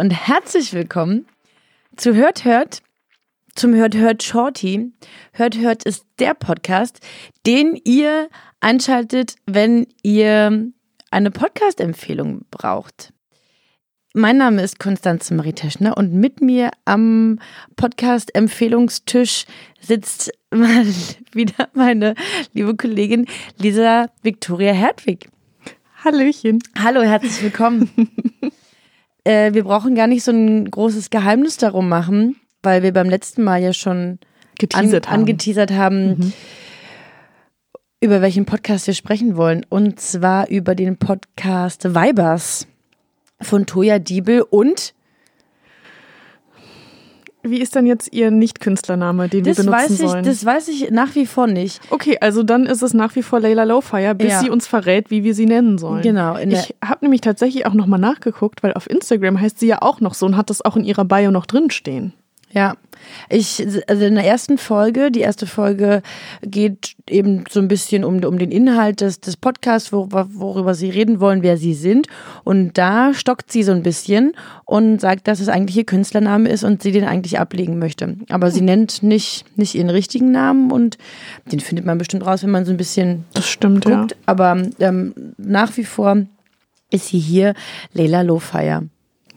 und herzlich willkommen zu Hört Hört, zum Hört Hört Shorty. Hört Hört ist der Podcast, den ihr einschaltet, wenn ihr eine Podcast-Empfehlung braucht. Mein Name ist Konstanze Marie Teschner und mit mir am Podcast-Empfehlungstisch sitzt mal wieder meine liebe Kollegin Lisa Victoria Hertwig. Hallöchen. Hallo, herzlich willkommen. äh, wir brauchen gar nicht so ein großes Geheimnis darum machen, weil wir beim letzten Mal ja schon Geteasert an, haben. angeteasert haben, über welchen Podcast wir sprechen wollen. Und zwar über den Podcast Vibers von Toya Diebel und Wie ist denn jetzt Ihr Nicht-Künstlername, den das wir benutzen weiß ich, sollen? das weiß ich nach wie vor nicht. okay, also dann ist es nach wie vor Layla Lowfire, bis Ja. sie uns verrät, wie wir sie nennen sollen. Genau, ich habe nämlich tatsächlich auch nochmal nachgeguckt, weil auf Instagram heißt sie ja auch noch so und hat das auch in ihrer Bio noch drin stehen. Ja, ich, also in der ersten Folge, die erste Folge geht eben so ein bisschen um, um den Inhalt des, des Podcasts, worüber, worüber sie reden wollen, wer sie sind. Und da stockt sie so ein bisschen und sagt, dass es eigentlich ihr Künstlername ist und sie den eigentlich ablegen möchte. Aber sie nennt nicht, nicht ihren richtigen Namen und den findet man bestimmt raus, wenn man so ein bisschen Das stimmt, guckt. Aber ähm, nach wie vor ist sie hier Leila Lowfire.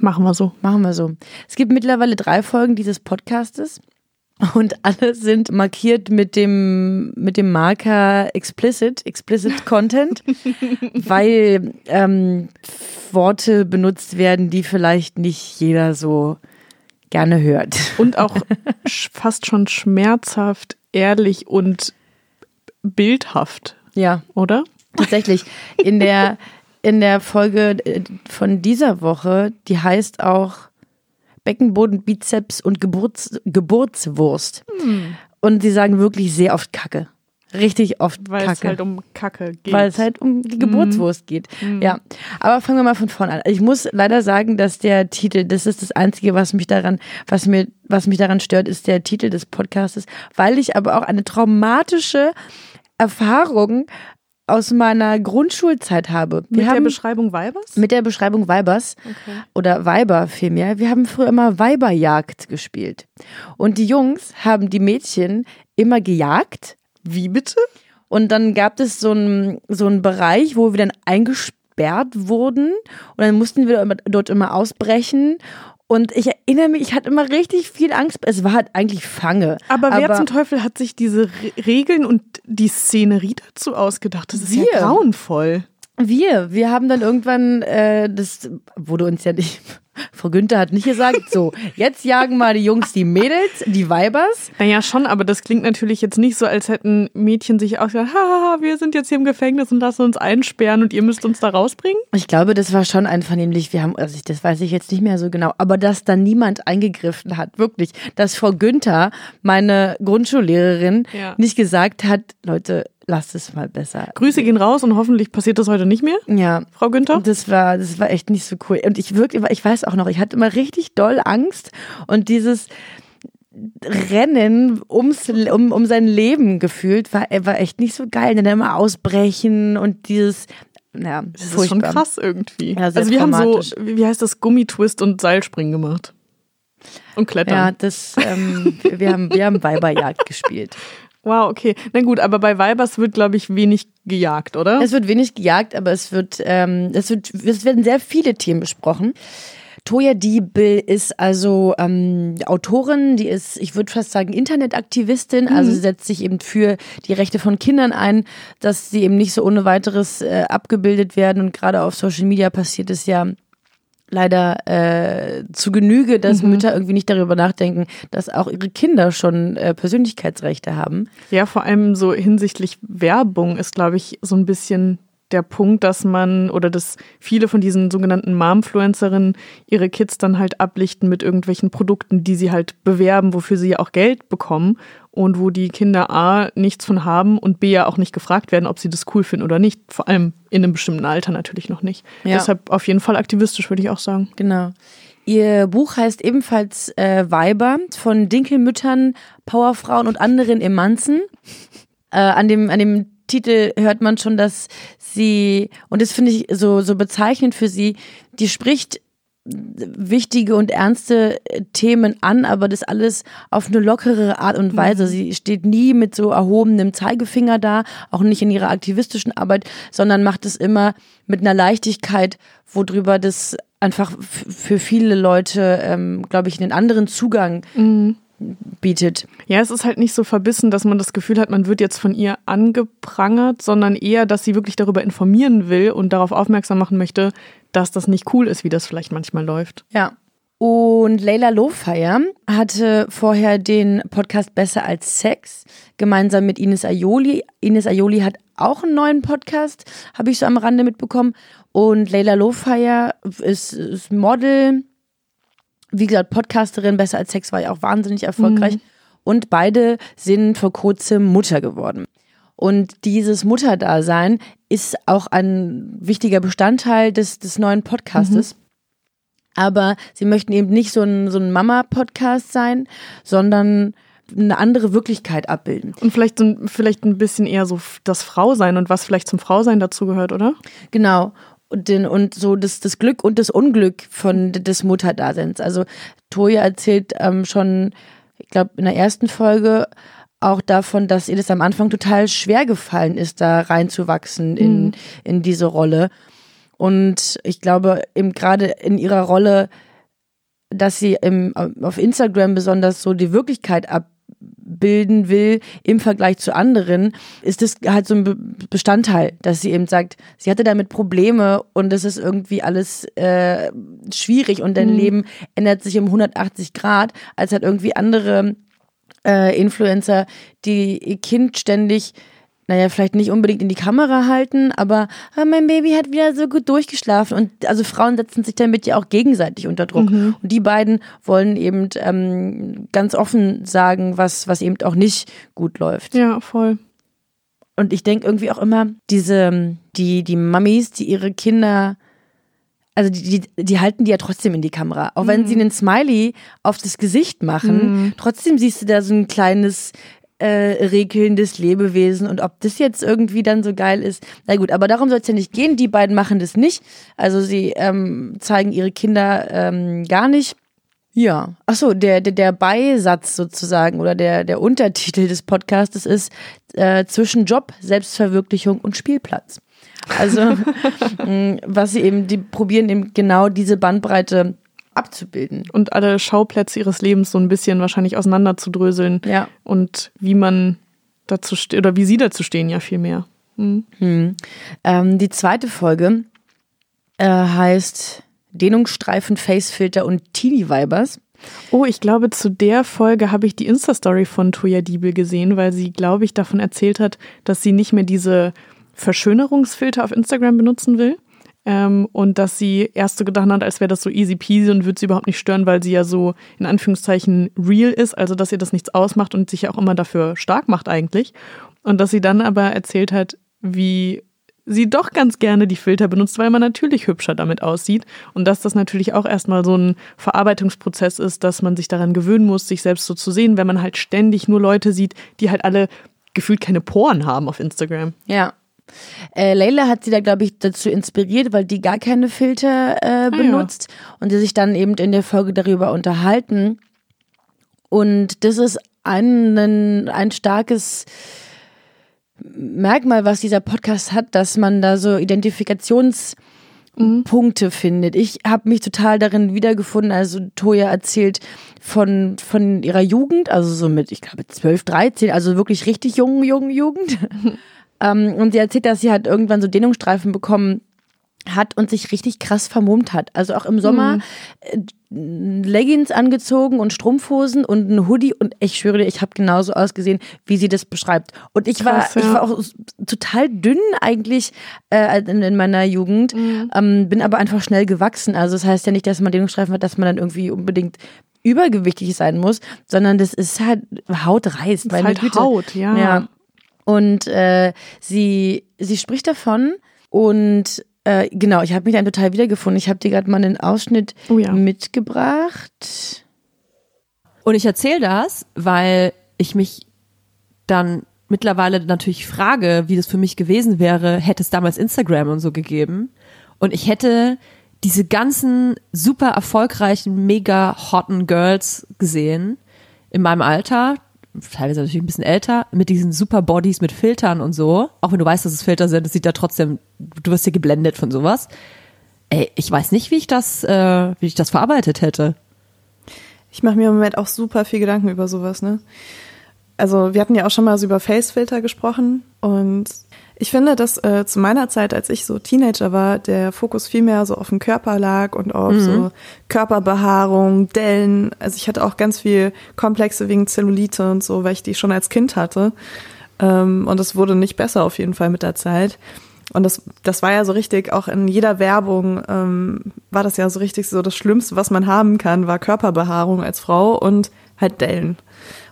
Machen wir so. Machen wir so. Es gibt mittlerweile drei Folgen dieses Podcastes und alle sind markiert mit dem, mit dem Marker Explicit, Explicit Content, weil ähm, Worte benutzt werden, die vielleicht nicht jeder so gerne hört. Und auch fast schon schmerzhaft, ehrlich und bildhaft, Ja, oder? tatsächlich. In der, in der Folge äh, von dieser Woche, die heißt auch Beckenboden, Bizeps und Geburts, Geburtswurst. Und sie sagen wirklich sehr oft Kacke. Richtig oft Weil es Kacke. halt um Kacke geht. weil es halt um die Geburtswurst geht. Ja, aber fangen wir mal von vorne an. Ich muss leider sagen, dass der Titel, das ist das Einzige, was mich daran, was mir, was mich daran stört, ist der Titel des Podcastes, weil ich aber auch eine traumatische Erfahrung aus meiner Grundschulzeit habe. Wir Mit der haben Beschreibung Weibers? mit der Beschreibung Weibers oder Weiber vielmehr. Wir haben früher immer Weiberjagd gespielt. Und die Jungs haben die Mädchen immer gejagt Wie bitte? und dann gab es so einen so einen Bereich, wo wir dann eingesperrt wurden und dann mussten wir dort immer ausbrechen. Und ich erinnere mich, ich hatte immer richtig viel Angst. Es war halt eigentlich Fange. Aber wer zum Teufel hat sich diese Re Regeln und die Szenerie dazu ausgedacht? Das ist Wir. ja grauenvoll. Wir, wir haben dann irgendwann, äh, das wurde uns ja nicht, Frau Günther hat nicht gesagt, so, jetzt jagen mal die Jungs die Mädels, die Weibers. Naja, schon, aber das klingt natürlich jetzt nicht so, als hätten Mädchen sich auch gesagt, haha, wir sind jetzt hier im Gefängnis und lassen uns einsperren und ihr müsst uns da rausbringen. Ich glaube, das war schon einvernehmlich. Wir haben, also ich, das weiß ich jetzt nicht mehr so genau, aber dass da niemand eingegriffen hat, wirklich, dass Frau Günther, meine Grundschullehrerin, Ja. nicht gesagt hat, Leute, lasst es mal besser. Grüße gehen raus und hoffentlich passiert das heute nicht mehr, Ja. Frau Günther. Das war, das war echt nicht so cool. Und ich wirklich, ich weiß auch noch, ich hatte immer richtig doll Angst und dieses Rennen ums, um, um sein Leben gefühlt war, war echt nicht so geil. Dann immer ausbrechen und dieses, ja, Das ist schon krass irgendwie. Ja, also wir haben so, wie wie heißt das, Gummitwist und Seilspringen gemacht. Und Klettern. Ja, das, ähm, wir haben, wir haben Weiberjagd gespielt. Wow, okay. Na gut, aber bei Weibers wird, glaube ich, wenig gejagt, oder? Es wird wenig gejagt, aber es wird, ähm, es wird, es werden sehr viele Themen besprochen. Toya Diebel ist also ähm, Autorin, die ist, ich würde fast sagen, Internetaktivistin, also sie setzt sich eben für die Rechte von Kindern ein, dass sie eben nicht so ohne weiteres äh, abgebildet werden und gerade auf Social Media passiert es ja leider äh, zu Genüge, dass Mütter irgendwie nicht darüber nachdenken, dass auch ihre Kinder schon äh, Persönlichkeitsrechte haben. Ja, vor allem so hinsichtlich Werbung ist, glaube ich, so ein bisschen der Punkt, dass man oder dass viele von diesen sogenannten Momfluencerinnen ihre Kids dann halt ablichten mit irgendwelchen Produkten, die sie halt bewerben, wofür sie ja auch Geld bekommen und wo die Kinder A nichts von haben und B ja auch nicht gefragt werden, ob sie das cool finden oder nicht. Vor allem in einem bestimmten Alter natürlich noch nicht. Ja. Deshalb auf jeden Fall aktivistisch, würde ich auch sagen. Genau. Ihr Buch heißt ebenfalls äh, Weiber von Dinkelmüttern, Powerfrauen und anderen Emanzen. Äh, an, dem, an dem Titel hört man schon, dass sie, und das finde ich so, so bezeichnend für sie, die spricht wichtige und ernste Themen an, aber das alles auf eine lockere Art und Weise. Mhm. Sie steht nie mit so erhobenem Zeigefinger da, auch nicht in ihrer aktivistischen Arbeit, sondern macht es immer mit einer Leichtigkeit, worüber das einfach für viele Leute, ähm, glaube ich, einen anderen Zugang mhm bietet. Ja, es ist halt nicht so verbissen, dass man das Gefühl hat, man wird jetzt von ihr angeprangert, sondern eher, dass sie wirklich darüber informieren will und darauf aufmerksam machen möchte, dass das nicht cool ist, wie das vielleicht manchmal läuft. Ja. Und Leila Lofeyer hatte vorher den Podcast Besser als Sex gemeinsam mit Ines Aioli. Ines Aioli hat auch einen neuen Podcast, habe ich so am Rande mitbekommen. Und Leila Lofeyer ist, ist Model, wie gesagt, Podcasterin, besser als Sex war ja auch wahnsinnig erfolgreich. Mhm. Und beide sind vor kurzem Mutter geworden. Und dieses Mutterdasein ist auch ein wichtiger Bestandteil des, des neuen Podcastes. Mhm. Aber sie möchten eben nicht so ein, so ein Mama-Podcast sein, sondern eine andere Wirklichkeit abbilden. Und vielleicht, so, vielleicht ein bisschen eher so das Frausein und was vielleicht zum Frausein dazugehört, oder? Genau und, den, und so das, das Glück und das Unglück von des Mutterdaseins. Also Toja erzählt ähm, schon, ich glaube, in der ersten Folge auch davon, dass ihr das am Anfang total schwer gefallen ist, da reinzuwachsen in, mhm. in diese Rolle. Und ich glaube, eben gerade in ihrer Rolle, dass sie im, auf Instagram besonders so die Wirklichkeit ab, bilden will im Vergleich zu anderen, ist das halt so ein Bestandteil, dass sie eben sagt, sie hatte damit Probleme und es ist irgendwie alles äh, schwierig und dein mhm. Leben ändert sich um 180 Grad, als halt irgendwie andere äh, Influencer, die ihr Kind ständig naja, vielleicht nicht unbedingt in die Kamera halten, aber ah, mein Baby hat wieder so gut durchgeschlafen. Und also Frauen setzen sich damit ja auch gegenseitig unter Druck. Mhm. Und die beiden wollen eben ähm, ganz offen sagen, was, was eben auch nicht gut läuft. Ja, voll. Und ich denke irgendwie auch immer, diese, die, die Mummies, die ihre Kinder also die, die, die, halten die ja trotzdem in die Kamera. Auch wenn mhm. sie einen Smiley auf das Gesicht machen, mhm. trotzdem siehst du da so ein kleines äh, regelndes Lebewesen und ob das jetzt irgendwie dann so geil ist. Na gut, aber darum soll es ja nicht gehen. Die beiden machen das nicht. Also sie ähm, zeigen ihre Kinder ähm, gar nicht. Ja, achso, der, der, der Beisatz sozusagen oder der, der Untertitel des Podcasts ist äh, zwischen Job, Selbstverwirklichung und Spielplatz. Also, was sie eben, die probieren eben genau diese Bandbreite abzubilden. Und alle Schauplätze ihres Lebens so ein bisschen wahrscheinlich auseinanderzudröseln. Ja. Und wie man dazu steht, oder wie sie dazu stehen, ja viel mehr. Hm. Hm. Ähm, die zweite Folge äh, heißt Dehnungsstreifen, Facefilter und Teenie Vibers. Oh, ich glaube, zu der Folge habe ich die Insta-Story von Toya Diebel gesehen, weil sie, glaube ich, davon erzählt hat, dass sie nicht mehr diese Verschönerungsfilter auf Instagram benutzen will, ähm, und dass sie erst so gedacht hat, als wäre das so easy peasy und würde sie überhaupt nicht stören, weil sie ja so in Anführungszeichen real ist, also dass ihr das nichts ausmacht und sich ja auch immer dafür stark macht eigentlich. Und dass sie dann aber erzählt hat, wie sie doch ganz gerne die Filter benutzt, weil man natürlich hübscher damit aussieht und dass das natürlich auch erstmal so ein Verarbeitungsprozess ist, dass man sich daran gewöhnen muss, sich selbst so zu sehen, wenn man halt ständig nur Leute sieht, die halt alle gefühlt keine Poren haben auf Instagram. Ja, äh, Leila hat sie da, glaube ich, dazu inspiriert, weil die gar keine Filter äh, benutzt ah, ja. und die sich dann eben in der Folge darüber unterhalten. Und das ist ein, ein starkes Merkmal, was dieser Podcast hat, dass man da so Identifikations- Punkte findet. Ich habe mich total darin wiedergefunden. Also Toya erzählt von, von ihrer Jugend, also so mit, ich glaube, 12, 13, also wirklich richtig jungen, jungen Jugend. Ähm, und sie erzählt, dass sie halt irgendwann so Dehnungsstreifen bekommen hat und sich richtig krass vermummt hat. Also auch im Sommer mhm. Leggings angezogen und Strumpfhosen und ein Hoodie und ich schwöre dir, ich habe genauso ausgesehen, wie sie das beschreibt. Und ich Krass, war, ja. ich war auch total dünn eigentlich äh, in, in, meiner Jugend, mhm. ähm, bin aber einfach schnell gewachsen. Also das heißt ja nicht, dass man Dehnungsstreifen hat, dass man dann irgendwie unbedingt übergewichtig sein muss, sondern das ist halt Haut reißt. Das ist halt Güte. Haut, ja. ja. Und äh, sie, sie spricht davon und äh, genau, ich habe mich dann total wiedergefunden. Ich habe dir gerade mal einen Ausschnitt oh ja. mitgebracht. Und ich erzähle das, weil ich mich dann mittlerweile natürlich frage, wie das für mich gewesen wäre, hätte es damals Instagram und so gegeben. Und ich hätte diese ganzen super erfolgreichen, mega hotten Girls gesehen in meinem Alter, teilweise natürlich ein bisschen älter, mit diesen super Bodies mit Filtern und so. Auch wenn du weißt, dass es Filter sind, das sieht ja trotzdem, du wirst ja geblendet von sowas. Ey, ich weiß nicht, wie ich das, äh, wie ich das verarbeitet hätte. Ich mache mir im Moment auch super viel Gedanken über sowas, ne? Also wir hatten ja auch schon mal so über Facefilter gesprochen und ich finde, dass äh, zu meiner Zeit, als ich so Teenager war, der Fokus viel mehr so auf den Körper lag und auf mhm. so Körperbehaarung, Dellen. Also ich hatte auch ganz viel Komplexe wegen Zellulite und so, weil ich die schon als Kind hatte. Ähm, und es wurde nicht besser auf jeden Fall mit der Zeit. Und das, das war ja so richtig, auch in jeder Werbung ähm, war das ja so richtig so, das Schlimmste, was man haben kann, war Körperbehaarung als Frau und halt Dellen.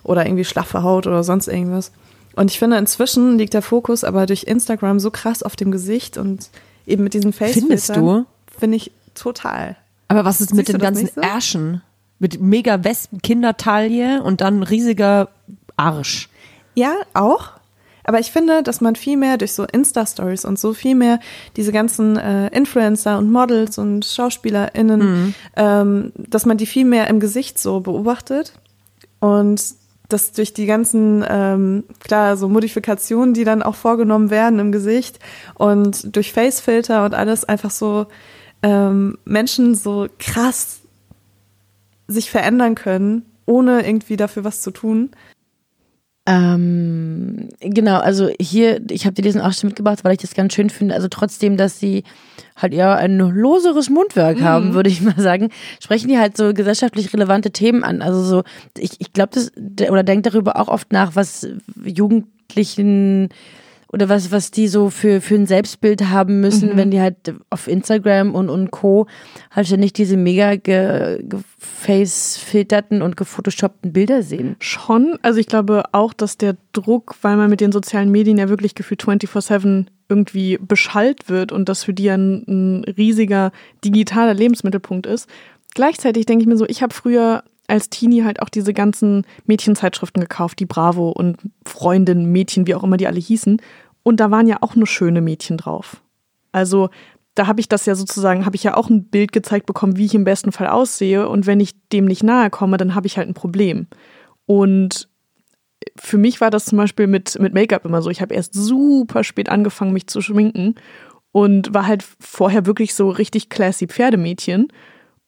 Oder irgendwie schlaffe Haut oder sonst irgendwas. Und ich finde, inzwischen liegt der Fokus aber durch Instagram so krass auf dem Gesicht und eben mit diesem face Findest du? Finde ich total. Aber was ist Siehst mit den ganzen so? Ärschen? Mit mega Wespen, Kindertaille und dann riesiger Arsch. Ja, auch. Aber ich finde, dass man viel mehr durch so Insta-Stories und so viel mehr diese ganzen äh, Influencer und Models und SchauspielerInnen, mhm. ähm, dass man die viel mehr im Gesicht so beobachtet und dass durch die ganzen, ähm, klar, so Modifikationen, die dann auch vorgenommen werden im Gesicht und durch Facefilter und alles einfach so ähm, Menschen so krass sich verändern können, ohne irgendwie dafür was zu tun. Ähm, genau, also hier, ich habe dir diesen Ausschnitt mitgebracht, weil ich das ganz schön finde. Also trotzdem, dass sie halt eher ein loseres Mundwerk mhm. haben, würde ich mal sagen, sprechen die halt so gesellschaftlich relevante Themen an. Also so, ich, ich glaube das, oder denke darüber auch oft nach, was Jugendlichen oder was, was die so für, für ein Selbstbild haben müssen, mhm. wenn die halt auf Instagram und, und Co. halt ständig diese mega gefacefilterten und gefotoshoppten Bilder sehen. Schon. Also ich glaube auch, dass der Druck, weil man mit den sozialen Medien ja wirklich gefühlt 24-7 irgendwie beschallt wird und das für die ein, ein riesiger digitaler Lebensmittelpunkt ist. Gleichzeitig denke ich mir so, ich habe früher als Teenie halt auch diese ganzen Mädchenzeitschriften gekauft, die Bravo und Freundin, Mädchen, wie auch immer die alle hießen. Und da waren ja auch nur schöne Mädchen drauf. Also da habe ich das ja sozusagen, habe ich ja auch ein Bild gezeigt bekommen, wie ich im besten Fall aussehe. Und wenn ich dem nicht nahe komme, dann habe ich halt ein Problem. Und für mich war das zum Beispiel mit, mit Make-up immer so. Ich habe erst super spät angefangen, mich zu schminken und war halt vorher wirklich so richtig classy Pferdemädchen.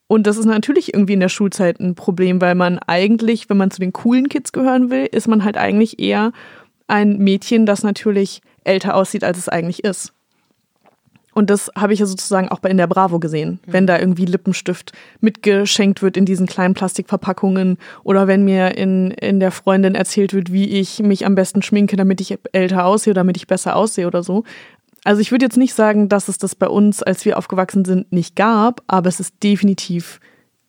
Und das ist natürlich irgendwie in der Schulzeit ein Problem, weil man eigentlich, wenn man zu den coolen Kids gehören will, ist man halt eigentlich eher ein Mädchen, das natürlich älter aussieht, als es eigentlich ist. Und das habe ich ja sozusagen auch bei in der Bravo gesehen, mhm. wenn da irgendwie Lippenstift mitgeschenkt wird in diesen kleinen Plastikverpackungen oder wenn mir in, in der Freundin erzählt wird, wie ich mich am besten schminke, damit ich älter aussehe, damit ich besser aussehe oder so. Also ich würde jetzt nicht sagen, dass es das bei uns, als wir aufgewachsen sind, nicht gab, aber es ist definitiv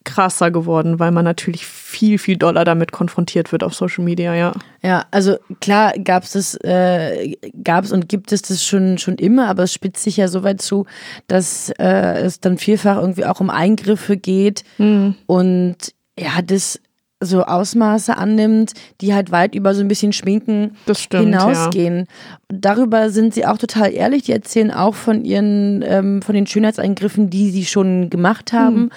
krasser geworden, weil man natürlich viel, viel doller damit konfrontiert wird auf Social Media, ja. Ja, also klar gab es das, äh, gab es und gibt es das schon, schon immer, aber es spitzt sich ja so weit zu, dass äh, es dann vielfach irgendwie auch um Eingriffe geht mhm. und ja, das so Ausmaße annimmt, die halt weit über so ein bisschen Schminken stimmt, hinausgehen. Ja. Darüber sind sie auch total ehrlich. Die erzählen auch von ihren, ähm, von den Schönheitseingriffen, die sie schon gemacht haben. Mhm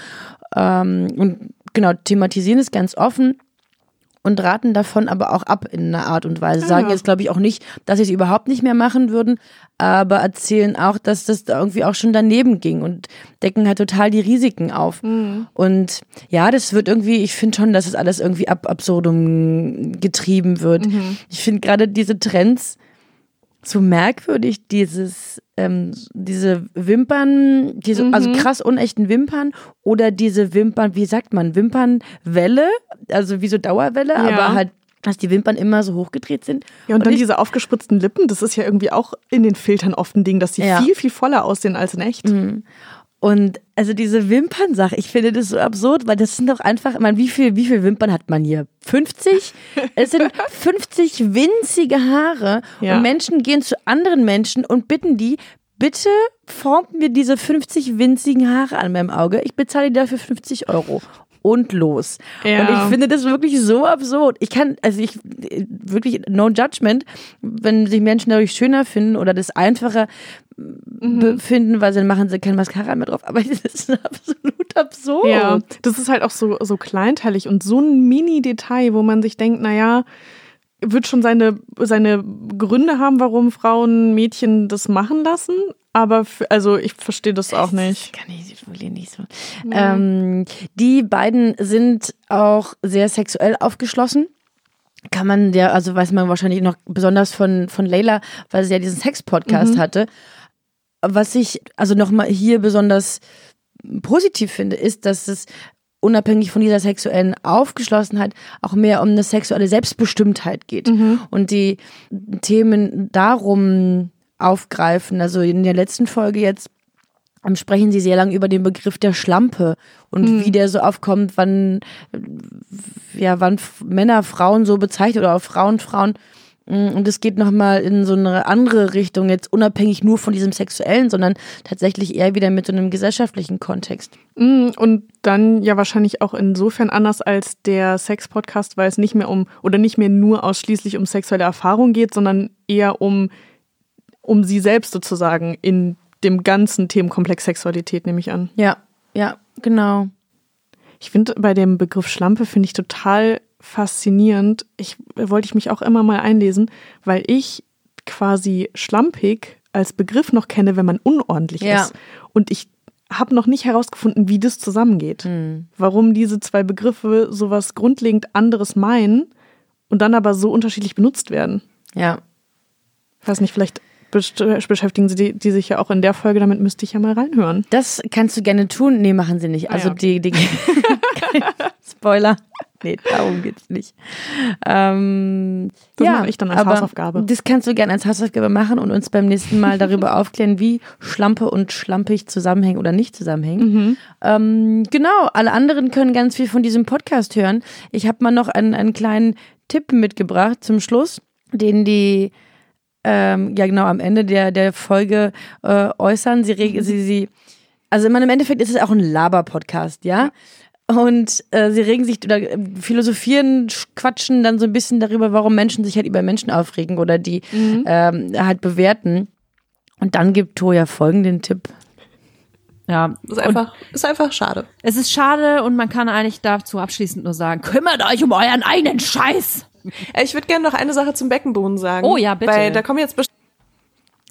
ähm, und genau, thematisieren es ganz offen und raten davon aber auch ab in einer Art und Weise. Sagen jetzt, glaube ich, auch nicht, dass sie es überhaupt nicht mehr machen würden, aber erzählen auch, dass das da irgendwie auch schon daneben ging und decken halt total die Risiken auf. Mhm. Und ja, das wird irgendwie, ich finde schon, dass es alles irgendwie ab absurdum getrieben wird. Mhm. Ich finde gerade diese Trends, zu merkwürdig, dieses, ähm, diese Wimpern, diese, Mhm. also krass unechten Wimpern oder diese Wimpern, wie sagt man, Wimpernwelle, also wie so Dauerwelle, Ja. aber halt, dass die Wimpern immer so hochgedreht sind. Ja, und, dann ich, diese aufgespritzten Lippen, das ist ja irgendwie auch in den Filtern oft ein Ding, dass sie Ja. viel, viel voller aussehen als in echt. Und also diese Wimpernsache, ich finde das so absurd, weil das sind doch einfach, ich meine, wie viel, wie viel Wimpern hat man hier? 50? Es sind 50 winzige Haare Ja. und Menschen gehen zu anderen Menschen und bitten die, bitte formt mir diese 50 winzigen Haare an meinem Auge. Ich bezahle dafür 50 Euro. Und los. Ja. Und ich finde das wirklich so absurd. Ich kann, also ich, wirklich, no judgment, wenn sich Menschen dadurch schöner finden oder das einfacher befinden, weil sie dann machen sie kein Mascara mehr drauf. Aber das ist absolut absurd. Ja, das ist halt auch so, so kleinteilig und so ein Mini-Detail, wo man sich denkt, naja, wird schon seine, seine Gründe haben, warum Frauen Mädchen das machen lassen. Aber für, also ich verstehe das auch nicht. Kann ich wirklich nicht so. Ähm, die beiden sind auch sehr sexuell aufgeschlossen. Kann man ja, also weiß man wahrscheinlich noch besonders von, von Leila, weil sie ja diesen Sex-Podcast hatte. Was ich also nochmal hier besonders positiv finde, ist, dass es unabhängig von dieser sexuellen Aufgeschlossenheit auch mehr um eine sexuelle Selbstbestimmtheit geht. Und die Themen darum aufgreifen. Also in der letzten Folge jetzt ähm, sprechen sie sehr lang über den Begriff der Schlampe und wie der so aufkommt, wann ja wann Männer Frauen so bezeichnen oder auch Frauen Frauen und es geht nochmal in so eine andere Richtung, jetzt unabhängig nur von diesem Sexuellen, sondern tatsächlich eher wieder mit so einem gesellschaftlichen Kontext. Mm, Und dann ja wahrscheinlich auch insofern anders als der Sex-Podcast, weil es nicht mehr um oder nicht mehr nur ausschließlich um sexuelle Erfahrung geht, sondern eher um, um sie selbst sozusagen in dem ganzen Themenkomplex Sexualität, nehme ich an. Ja, ja, genau. Ich finde bei dem Begriff Schlampe finde ich total faszinierend. Ich wollte ich mich auch immer mal einlesen, weil ich quasi schlampig als Begriff noch kenne, wenn man unordentlich Ja. ist. Und ich habe noch nicht herausgefunden, wie das zusammengeht. Warum diese zwei Begriffe sowas grundlegend anderes meinen und dann aber so unterschiedlich benutzt werden. Ja. Ich weiß nicht, vielleicht beschäftigen sie die, die sich ja auch in der Folge, damit müsste ich ja mal reinhören. Das kannst du gerne tun. Nee, machen sie nicht. Ah, Also ja. die, die Spoiler. Nee, darum geht's nicht. Ähm, Das ja, mache ich dann als aber Hausaufgabe. Das kannst du gerne als Hausaufgabe machen und uns beim nächsten Mal darüber aufklären, wie Schlampe und schlampig zusammenhängen oder nicht zusammenhängen. Mhm. Ähm, genau, alle anderen können ganz viel von diesem Podcast hören. Ich habe mal noch einen, einen kleinen Tipp mitgebracht zum Schluss, den die ähm, ja genau am Ende der, der Folge äh, äußern. Sie, sie, sie, also ich meine, im Endeffekt ist es auch ein Laber-Podcast, ja. Und äh, sie regen sich oder äh, philosophieren, sch- quatschen dann so ein bisschen darüber, warum Menschen sich halt über Menschen aufregen oder die ähm, halt bewerten. Und dann gibt Toja folgenden Tipp. Ja, Ist einfach, ist einfach schade. es ist schade und man kann eigentlich dazu abschließend nur sagen, kümmert euch um euren eigenen Scheiß. Äh, Ich würde gerne noch eine Sache zum Beckenboden sagen. Oh ja, bitte. Weil da kommen jetzt bestimmt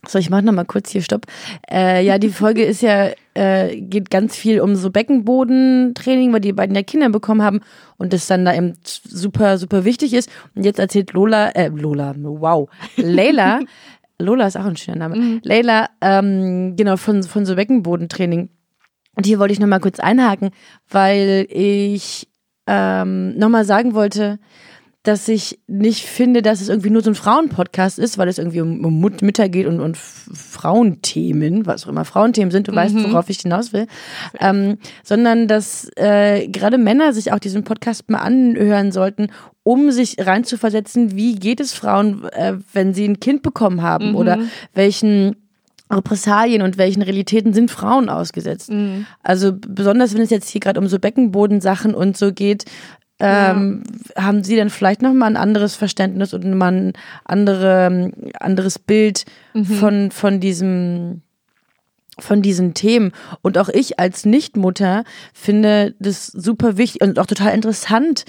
So, ich mach noch mal kurz hier Stopp. Äh, ja, die Folge ist ja, äh, geht ganz viel um so Beckenbodentraining, weil die beiden ja Kinder bekommen haben und das dann da eben super, super wichtig ist. Und jetzt erzählt Lola, äh, Lola, wow, Leila, Lola ist auch ein schöner Name, Leila, ähm, genau, von, von so Beckenbodentraining. Und hier wollte ich noch mal kurz einhaken, weil ich ähm, noch mal sagen wollte, dass ich nicht finde, dass es irgendwie nur so ein Frauenpodcast ist, weil es irgendwie um, um Mut- Mütter geht und, und Frauenthemen, was auch immer Frauenthemen sind, du weißt, worauf ich hinaus will, ähm, sondern dass äh, gerade Männer sich auch diesen Podcast mal anhören sollten, um sich reinzuversetzen, wie geht es Frauen, äh, wenn sie ein Kind bekommen haben oder welchen Repressalien und welchen Realitäten sind Frauen ausgesetzt. Also besonders wenn es jetzt hier gerade um so Beckenbodensachen und so geht, ähm, haben Sie dann vielleicht noch mal ein anderes Verständnis und mal ein andere, anderes Bild von, von diesem von diesen Themen. Und auch ich als Nichtmutter finde das super wichtig und auch total interessant,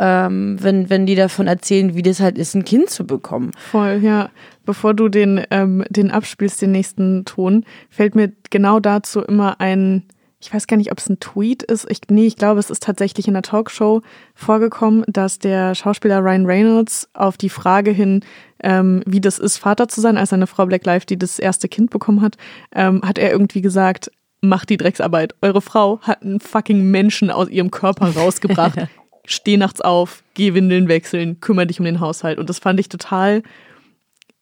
ähm, wenn, wenn die davon erzählen, wie das halt ist, ein Kind zu bekommen. Voll, ja. Bevor du den, ähm, den abspielst, den nächsten Ton, fällt mir genau dazu immer ein ich weiß gar nicht, ob es ein Tweet ist. Ich, nee, ich glaube, es ist tatsächlich in der Talkshow vorgekommen, dass der Schauspieler Ryan Reynolds auf die Frage hin, ähm, wie das ist, Vater zu sein, als seine Frau Black Life, die das erste Kind bekommen hat, ähm, hat er irgendwie gesagt, macht die Drecksarbeit. Eure Frau hat einen fucking Menschen aus ihrem Körper rausgebracht. Steh nachts auf, geh Windeln wechseln, kümmere dich um den Haushalt. Und das fand ich total.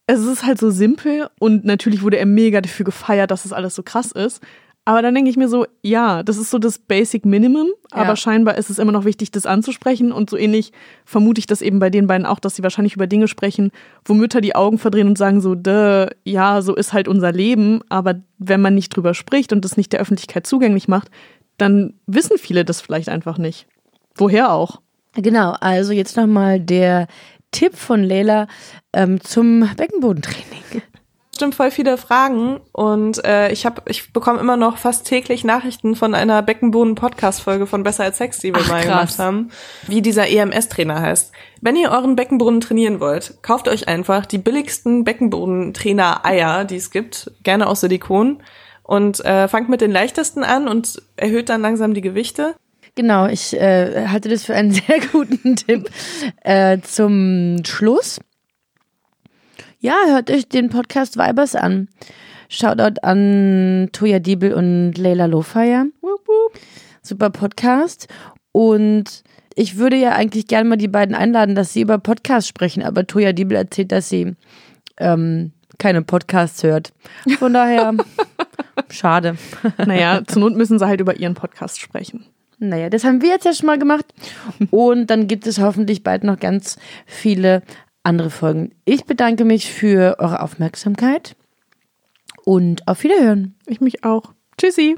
Es ist halt so simpel und natürlich wurde er mega dafür gefeiert, dass es das alles so krass ist. Aber dann denke ich mir so, ja, das ist so das Basic Minimum, ja. aber scheinbar ist es immer noch wichtig, das anzusprechen. Und so ähnlich vermute ich das eben bei den beiden auch, dass sie wahrscheinlich über Dinge sprechen, wo Mütter die Augen verdrehen und sagen so, Duh, ja, so ist halt unser Leben. Aber wenn man nicht drüber spricht und das nicht der Öffentlichkeit zugänglich macht, dann wissen viele das vielleicht einfach nicht. Woher auch? Genau, also jetzt nochmal der Tipp von Leila ähm, zum Beckenbodentraining stimmt voll viele Fragen und äh, ich habe ich bekomme immer noch fast täglich Nachrichten von einer Beckenboden Podcast Folge von Besser als Sex, die wir Ach, mal krass. gemacht haben, wie dieser EMS Trainer heißt. Wenn ihr euren Beckenboden trainieren wollt, kauft euch einfach die billigsten Beckenboden Trainer Eier, die es gibt, gerne aus Silikon und äh, fangt mit den leichtesten an und erhöht dann langsam die Gewichte. Genau, ich äh, halte das für einen sehr guten Tipp äh, zum Schluss. Ja, hört euch den Podcast Vibers an. Shoutout an Toya Diebel und Leila Lofire. Super Podcast. Und ich würde ja eigentlich gerne mal die beiden einladen, dass sie über Podcasts sprechen, aber Toya Diebel erzählt, dass sie ähm, keine Podcasts hört. Von daher, schade. Naja, zur Not müssen sie halt über ihren Podcast sprechen. Naja, das haben wir jetzt ja schon mal gemacht. Und dann gibt es hoffentlich bald noch ganz viele andere Folgen. Ich bedanke mich für eure Aufmerksamkeit und auf Wiederhören. Ich mich auch. Tschüssi.